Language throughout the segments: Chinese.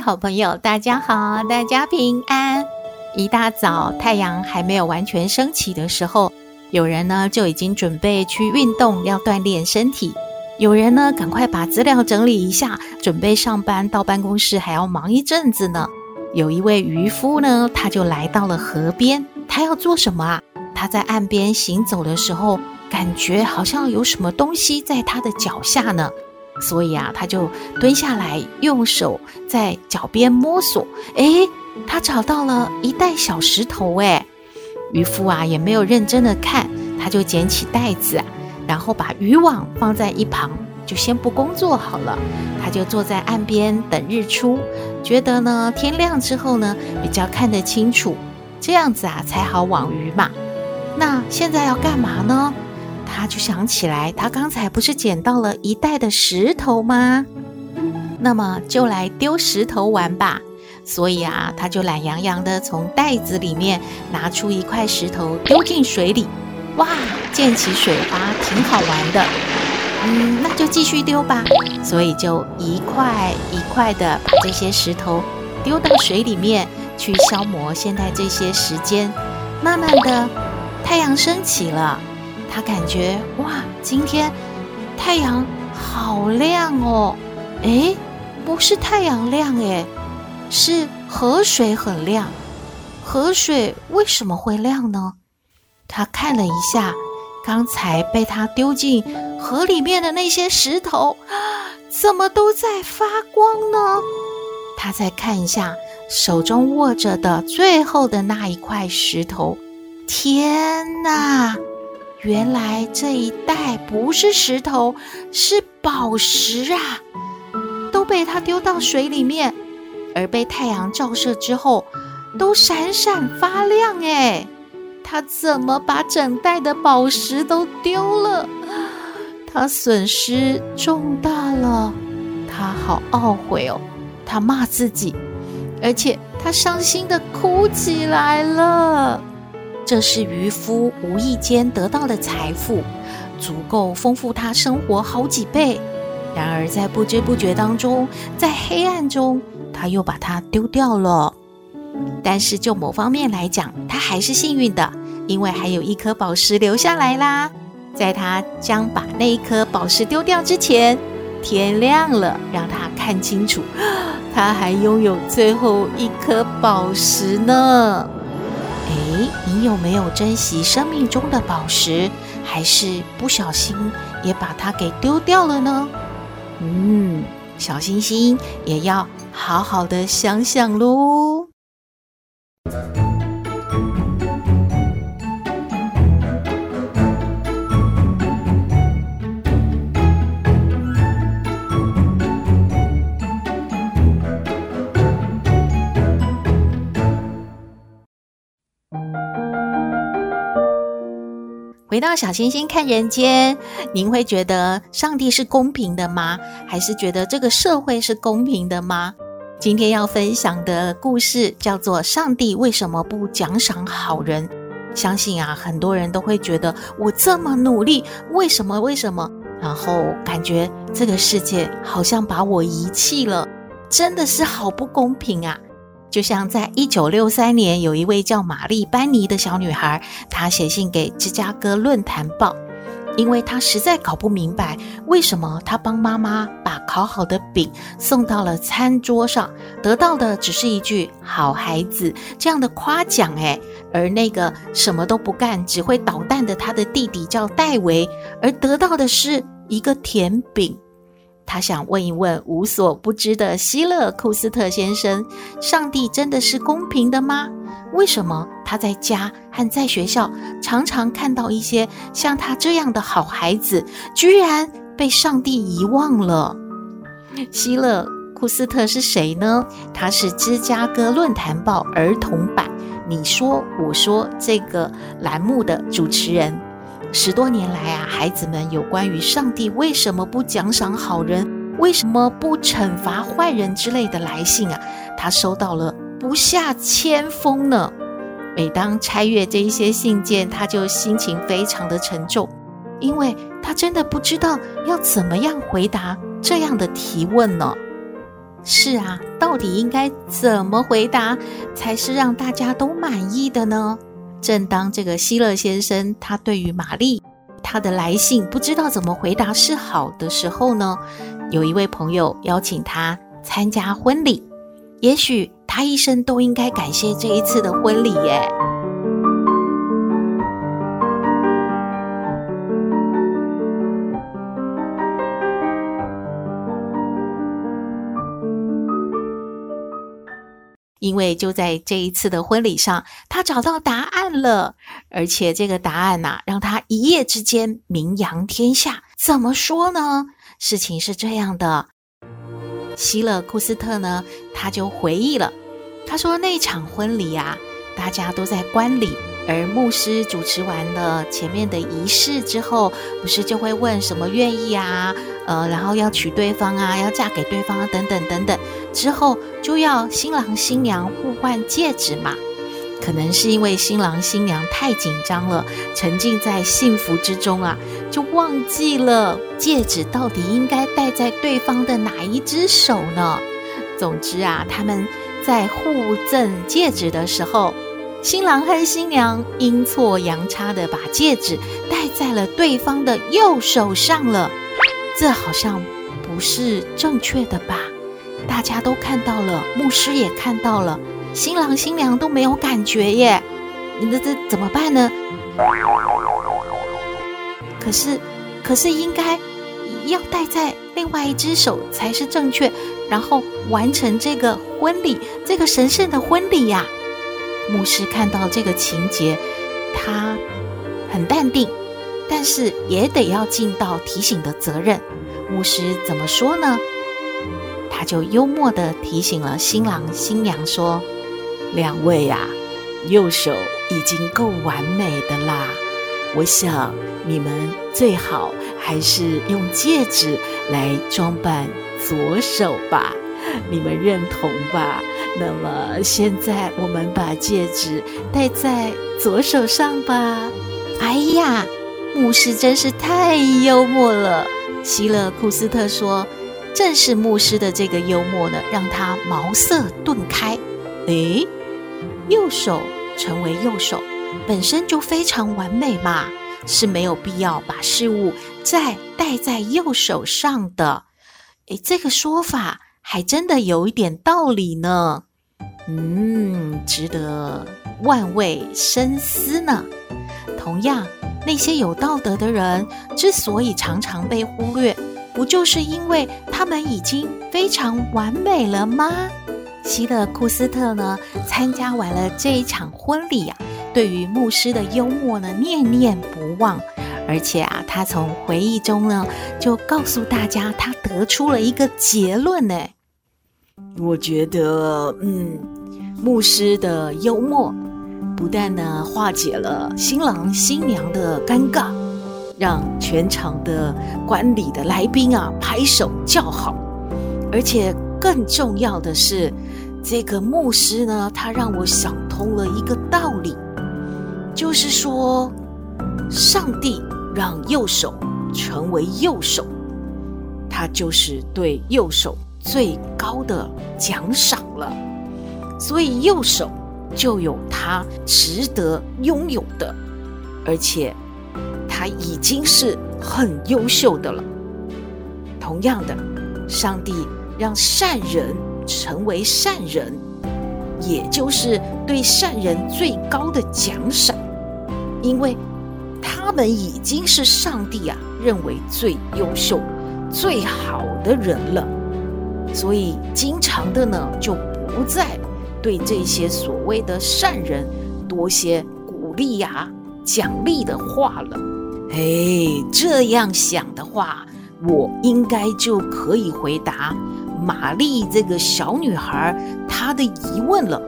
好朋友，大家好，大家平安。一大早，太阳还没有完全升起的时候，有人呢就已经准备去运动，要锻炼身体；有人呢赶快把资料整理一下，准备上班，到办公室还要忙一阵子呢。有一位渔夫呢，他就来到了河边，他要做什么啊？他在岸边行走的时候，感觉好像有什么东西在他的脚下呢。所以啊，他就蹲下来，用手在脚边摸索。诶，他找到了一袋小石头。诶，渔夫啊也没有认真的看，他就捡起袋子，然后把渔网放在一旁，就先不工作好了。他就坐在岸边等日出，觉得呢天亮之后呢比较看得清楚，这样子啊才好网鱼嘛。那现在要干嘛呢？他就想起来，他刚才不是捡到了一袋的石头吗？那么就来丢石头玩吧。所以啊，他就懒洋洋地从袋子里面拿出一块石头丢进水里。哇，溅起水花，挺好玩的。嗯，那就继续丢吧。所以就一块一块的把这些石头丢到水里面去消磨现在这些时间。慢慢的，太阳升起了。他感觉哇，今天太阳好亮哦！诶，不是太阳亮诶，是河水很亮。河水为什么会亮呢？他看了一下，刚才被他丢进河里面的那些石头，怎么都在发光呢？他再看一下手中握着的最后的那一块石头，天哪！原来这一袋不是石头，是宝石啊！都被他丢到水里面，而被太阳照射之后，都闪闪发亮哎！他怎么把整袋的宝石都丢了？他损失重大了，他好懊悔哦！他骂自己，而且他伤心地哭起来了。这是渔夫无意间得到的财富，足够丰富他生活好几倍。然而，在不知不觉当中，在黑暗中，他又把它丢掉了。但是，就某方面来讲，他还是幸运的，因为还有一颗宝石留下来啦。在他将把那一颗宝石丢掉之前，天亮了，让他看清楚，他还拥有最后一颗宝石呢。你有没有珍惜生命中的宝石，还是不小心也把它给丢掉了呢？嗯，小星星也要好好的想想喽。回到小星星看人间，您会觉得上帝是公平的吗？还是觉得这个社会是公平的吗？今天要分享的故事叫做《上帝为什么不奖赏好人》。相信啊，很多人都会觉得我这么努力，为什么？为什么？然后感觉这个世界好像把我遗弃了，真的是好不公平啊！就像在一九六三年，有一位叫玛丽·班尼的小女孩，她写信给《芝加哥论坛报》，因为她实在搞不明白，为什么她帮妈妈把烤好的饼送到了餐桌上，得到的只是一句“好孩子”这样的夸奖，诶，而那个什么都不干、只会捣蛋的她的弟弟叫戴维，而得到的是一个甜饼。他想问一问无所不知的希勒库斯特先生：上帝真的是公平的吗？为什么他在家和在学校常常看到一些像他这样的好孩子，居然被上帝遗忘了？希勒库斯特是谁呢？他是芝加哥论坛报儿童版“你说我说”这个栏目的主持人。十多年来啊，孩子们有关于上帝为什么不奖赏好人、为什么不惩罚坏人之类的来信啊，他收到了不下千封呢。每当拆阅这一些信件，他就心情非常的沉重，因为他真的不知道要怎么样回答这样的提问呢。是啊，到底应该怎么回答才是让大家都满意的呢？正当这个希勒先生他对于玛丽他的来信不知道怎么回答是好的时候呢，有一位朋友邀请他参加婚礼，也许他一生都应该感谢这一次的婚礼耶。因为就在这一次的婚礼上，他找到答案了，而且这个答案呐、让他一夜之间名扬天下。怎么说呢？事情是这样的，希勒库斯特呢，他就回忆了，他说那场婚礼啊，大家都在观礼，而牧师主持完了前面的仪式之后，不是就会问什么愿意啊？呃，然后要娶对方啊，要嫁给对方啊，等等等等，之后就要新郎新娘互换戒指嘛。可能是因为新郎新娘太紧张了，沉浸在幸福之中啊，就忘记了戒指到底应该戴在对方的哪一只手呢？总之啊，他们在互赠戒指的时候，新郎和新娘阴错阳差的把戒指戴在了对方的右手上了。这好像不是正确的吧？大家都看到了，牧师也看到了，新郎新娘都没有感觉耶。那这怎么办呢？可是，可是应该要戴在另外一只手才是正确，然后完成这个婚礼，这个神圣的婚礼呀。牧师看到这个情节，他很淡定。但是也得要尽到提醒的责任。牧师怎么说呢？他就幽默地提醒了新郎新娘说：“两位呀，右手已经够完美的啦。我想你们最好还是用戒指来装扮左手吧。你们认同吧？那么现在我们把戒指戴在左手上吧。哎呀！”牧师真是太幽默了，希勒库斯特说：“正是牧师的这个幽默呢，让他茅塞顿开。诶，右手成为右手，本身就非常完美嘛，是没有必要把事物再戴在右手上的。诶，这个说法还真的有一点道理呢。嗯，值得万味深思呢。同样。”那些有道德的人之所以常常被忽略，不就是因为他们已经非常完美了吗？希勒库斯特呢，参加完了这一场婚礼啊，对于牧师的幽默呢，念念不忘。而且啊，他从回忆中呢，就告诉大家，他得出了一个结论呢。我觉得，嗯，牧师的幽默。不但呢化解了新郎新娘的尴尬，让全场的观礼的来宾啊拍手叫好，而且更重要的是，这个牧师呢，他让我想通了一个道理，就是说，上帝让右手成为右手，他就是对右手最高的奖赏了，所以右手。就有他值得拥有的，而且他已经是很优秀的了。同样的，上帝让善人成为善人，也就是对善人最高的奖赏，因为他们已经是上帝啊认为最优秀、最好的人了，所以经常的呢就不再。对这些所谓的善人多些鼓励呀、奖励的话了，哎，这样想的话，我应该就可以回答玛丽这个小女孩她的疑问了。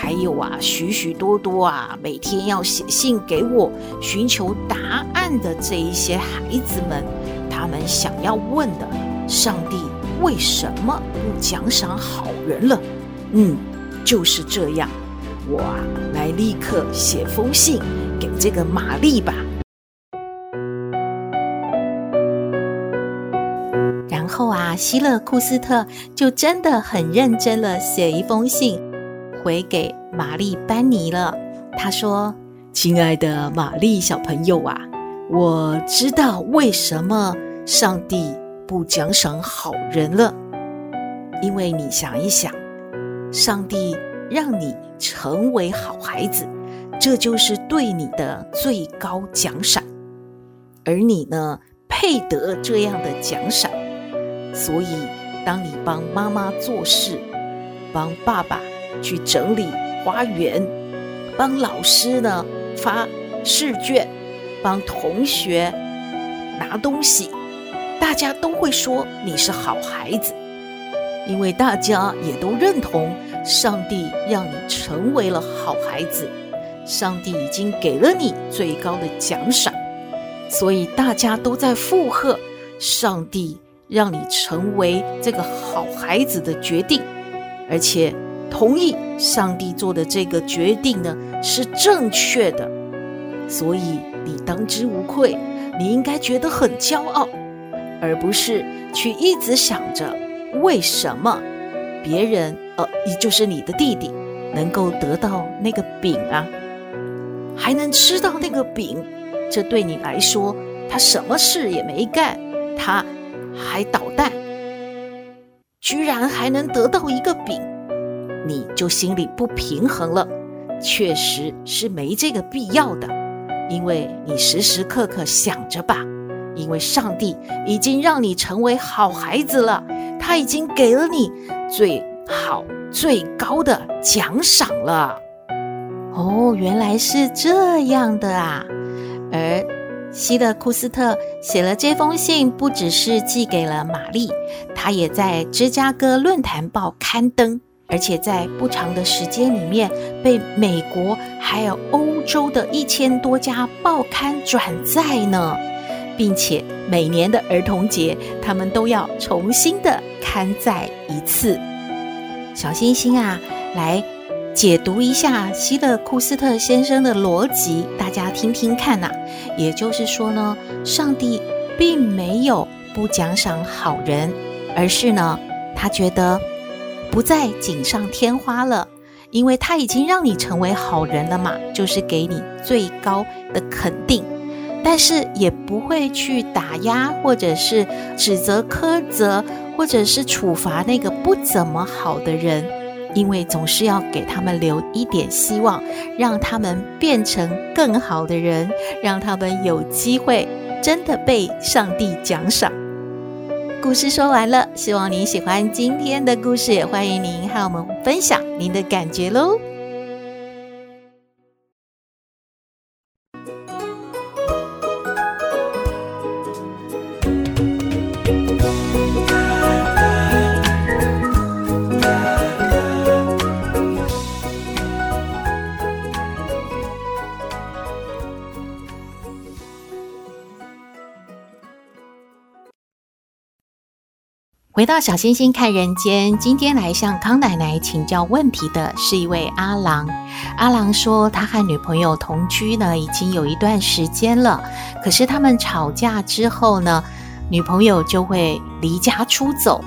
还有啊，许许多多啊，每天要写信给我寻求答案的这一些孩子们，他们想要问的：上帝为什么不奖赏好人了？嗯，就是这样。我啊，来立刻写封信给这个玛丽吧。然后啊，希勒库斯特就真的很认真了，写一封信。回给玛丽班尼了。他说：“亲爱的玛丽小朋友啊，我知道为什么上帝不奖赏好人了。因为你想一想，上帝让你成为好孩子，这就是对你的最高奖赏。而你呢，配得这样的奖赏。所以，当你帮妈妈做事，帮爸爸。”去整理花园，帮老师呢发试卷，帮同学拿东西，大家都会说你是好孩子，因为大家也都认同上帝让你成为了好孩子，上帝已经给了你最高的奖赏，所以大家都在附和上帝让你成为这个好孩子的决定，而且。同意上帝做的这个决定呢，是正确的，所以你当之无愧，你应该觉得很骄傲，而不是去一直想着为什么别人呃，也就是你的弟弟能够得到那个饼啊，还能吃到那个饼，这对你来说他什么事也没干，他还捣蛋，居然还能得到一个饼。你就心里不平衡了，确实是没这个必要的，因为你时时刻刻想着吧，因为上帝已经让你成为好孩子了，他已经给了你最好最高的奖赏了。哦，原来是这样的啊！而希勒库斯特写了这封信，不只是寄给了玛丽，他也在芝加哥论坛报刊登。而且在不长的时间里面，被美国还有欧洲的一千多家报刊转载呢，并且每年的儿童节，他们都要重新的刊载一次。小星星啊，来解读一下希勒库斯特先生的逻辑，大家听听看呐、也就是说呢，上帝并没有不奖赏好人，而是呢，他觉得。不再锦上添花了，因为他已经让你成为好人了嘛，就是给你最高的肯定，但是也不会去打压或者是指责、苛责或者是处罚那个不怎么好的人，因为总是要给他们留一点希望，让他们变成更好的人，让他们有机会真的被上帝奖赏。故事说完了，希望您喜欢今天的故事，也欢迎您和我们分享您的感觉喽。回到小星星看人间，今天来向康奶奶请教问题的是一位阿郎。阿郎说，他和女朋友同居呢，已经有一段时间了。可是他们吵架之后呢，女朋友就会离家出走，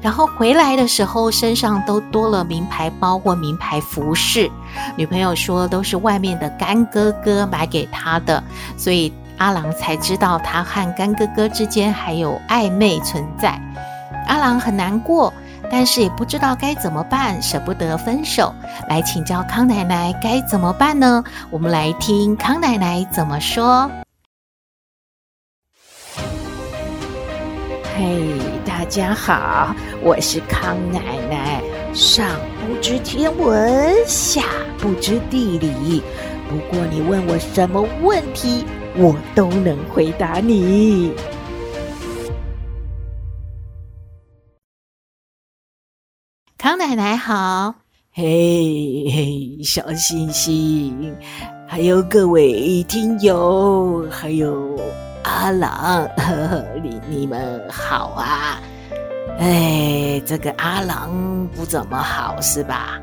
然后回来的时候身上都多了名牌包或名牌服饰。女朋友说，都是外面的干哥哥买给他的，所以阿郎才知道他和干哥哥之间还有暧昧存在。阿郎很难过，但是也不知道该怎么办，舍不得分手，来请教康奶奶该怎么办呢？我们来听康奶奶怎么说。嘿，大家好，我是康奶奶。上不知天文，下不知地理，不过你问我什么问题，我都能回答你。康奶奶好。嘿嘿，小星星，还有各位听友，还有阿郎，呵呵，你你们好啊！哎，这个阿郎不怎么好是吧？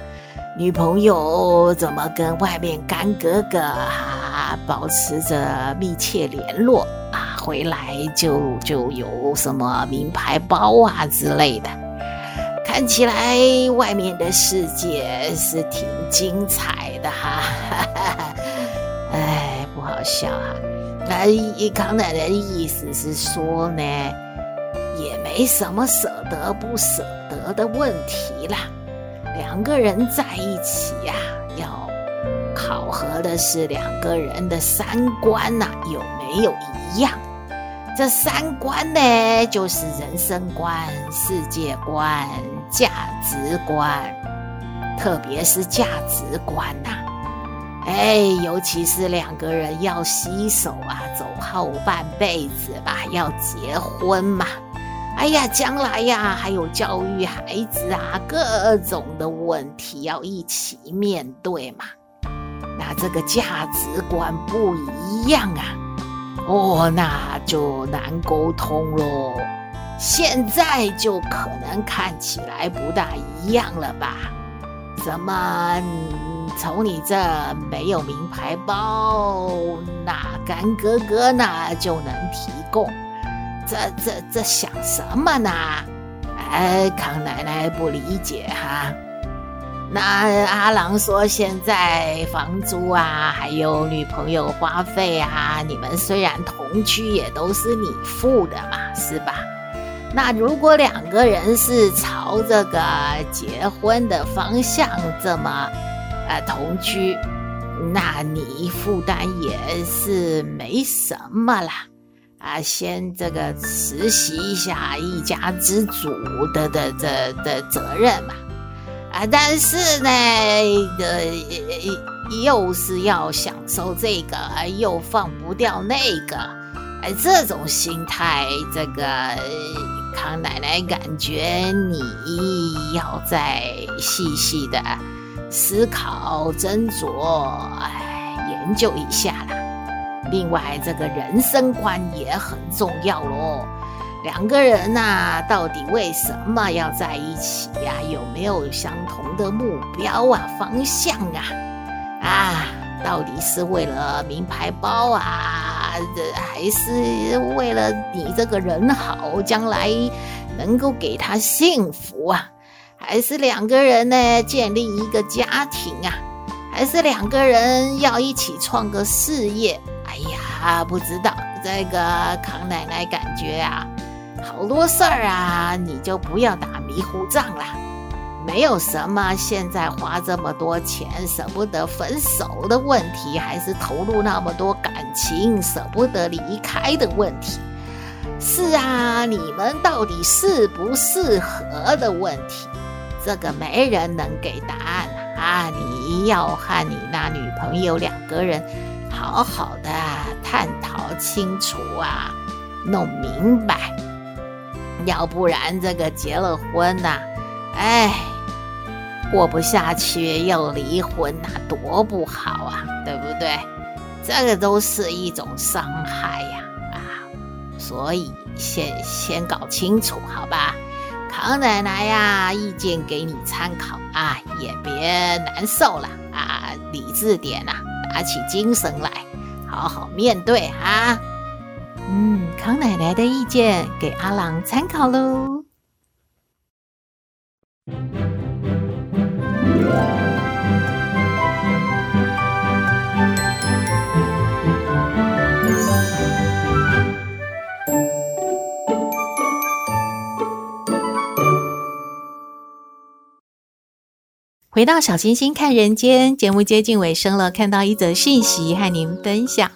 女朋友怎么跟外面干哥哥啊保持着密切联络啊？回来就就有什么名牌包啊之类的。看起来外面的世界是挺精彩的哈，哎，不好笑哈。那康奶奶的意思是说呢，也没什么舍得不舍得的问题啦。两个人在一起呀，要考核的是两个人的三观呐，有没有一样？这三观呢，就是人生观、世界观。价值观，特别是价值观呐、啊，哎，尤其是两个人要携手啊，走后半辈子吧，要结婚嘛，哎呀，将来呀，还有教育孩子啊，各种的问题要一起面对嘛，那这个价值观不一样啊，哦，那就难沟通喽。现在就可能看起来不大一样了吧？怎么从你这没有名牌包，那干哥哥呢就能提供？这这这想什么呢？哎，康奶奶不理解哈。那阿郎说现在房租啊，还有女朋友花费啊，你们虽然同居，也都是你付的嘛，是吧？那如果两个人是朝这个结婚的方向这么呃同居，那你负担也是没什么啦，啊，先这个实习一下一家之主的的的的责任嘛，啊，但是呢，呃，又是要享受这个，又放不掉那个，哎，这种心态，这个。康奶奶感觉你要再细细的思考斟酌，哎，研究一下啦。另外，这个人生观也很重要喽。两个人呐，到底为什么要在一起呀？有没有相同的目标啊、方向啊？啊，到底是为了名牌包啊？还是为了你这个人好，将来能够给他幸福啊？还是两个人呢，建立一个家庭啊？还是两个人要一起创个事业？哎呀，不知道这个康奶奶感觉啊，好多事儿啊，你就不要打迷糊仗了。没有什么，现在花这么多钱舍不得分手的问题，还是投入那么多感情舍不得离开的问题。是啊，你们到底适不适合的问题，这个没人能给答案啊！你要和你那女朋友两个人好好的探讨清楚啊，弄明白，要不然这个结了婚呐，哎。过不下去要离婚，那多不好啊，对不对？这个都是一种伤害呀，啊！所以先先搞清楚，好吧？康奶奶呀，意见给你参考啊，也别难受了啊，理智点呐，打起精神来，好好面对啊！嗯，康奶奶的意见给阿郎参考喽。回到小星星看人间节目接近尾声了，看到一则讯息和您分享。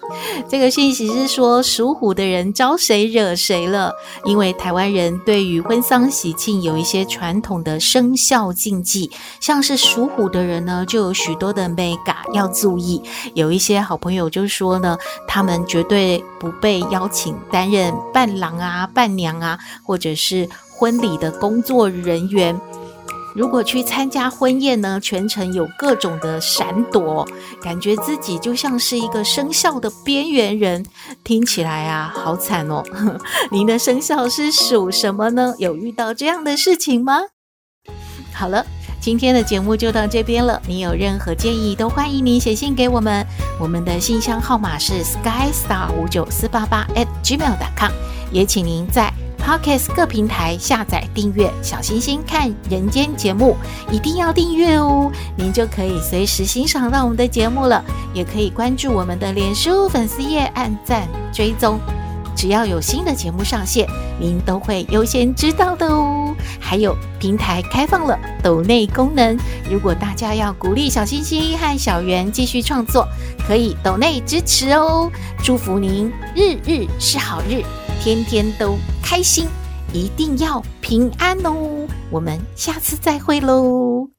这个讯息是说属虎的人招谁惹谁了？因为台湾人对于婚丧喜庆有一些传统的生肖禁忌，像是属虎的人呢，就有许多的眉角要注意。有一些好朋友就说呢，他们绝对不被邀请担任伴郎啊、伴娘啊，或者是婚礼的工作人员。如果去参加婚宴呢，全程有各种的闪躲，感觉自己就像是一个生肖的边缘人，听起来啊，好惨哦。您的生肖是属什么呢？有遇到这样的事情吗？好了。今天的节目就到这边了。你有任何建议，都欢迎你写信给我们。我们的信箱号码是 skystar 五九四八八 at gmail.com。也请您在 Podcast 各平台下载订阅小星星看人间节目，一定要订阅哦，您就可以随时欣赏到我们的节目了。也可以关注我们的脸书粉丝页，按赞追踪。只要有新的节目上线，您都会优先知道的哦。还有平台开放了抖内功能，如果大家要鼓励小星星和小圆继续创作，可以抖内支持哦。祝福您日日是好日，天天都开心，一定要平安哦。我们下次再会喽。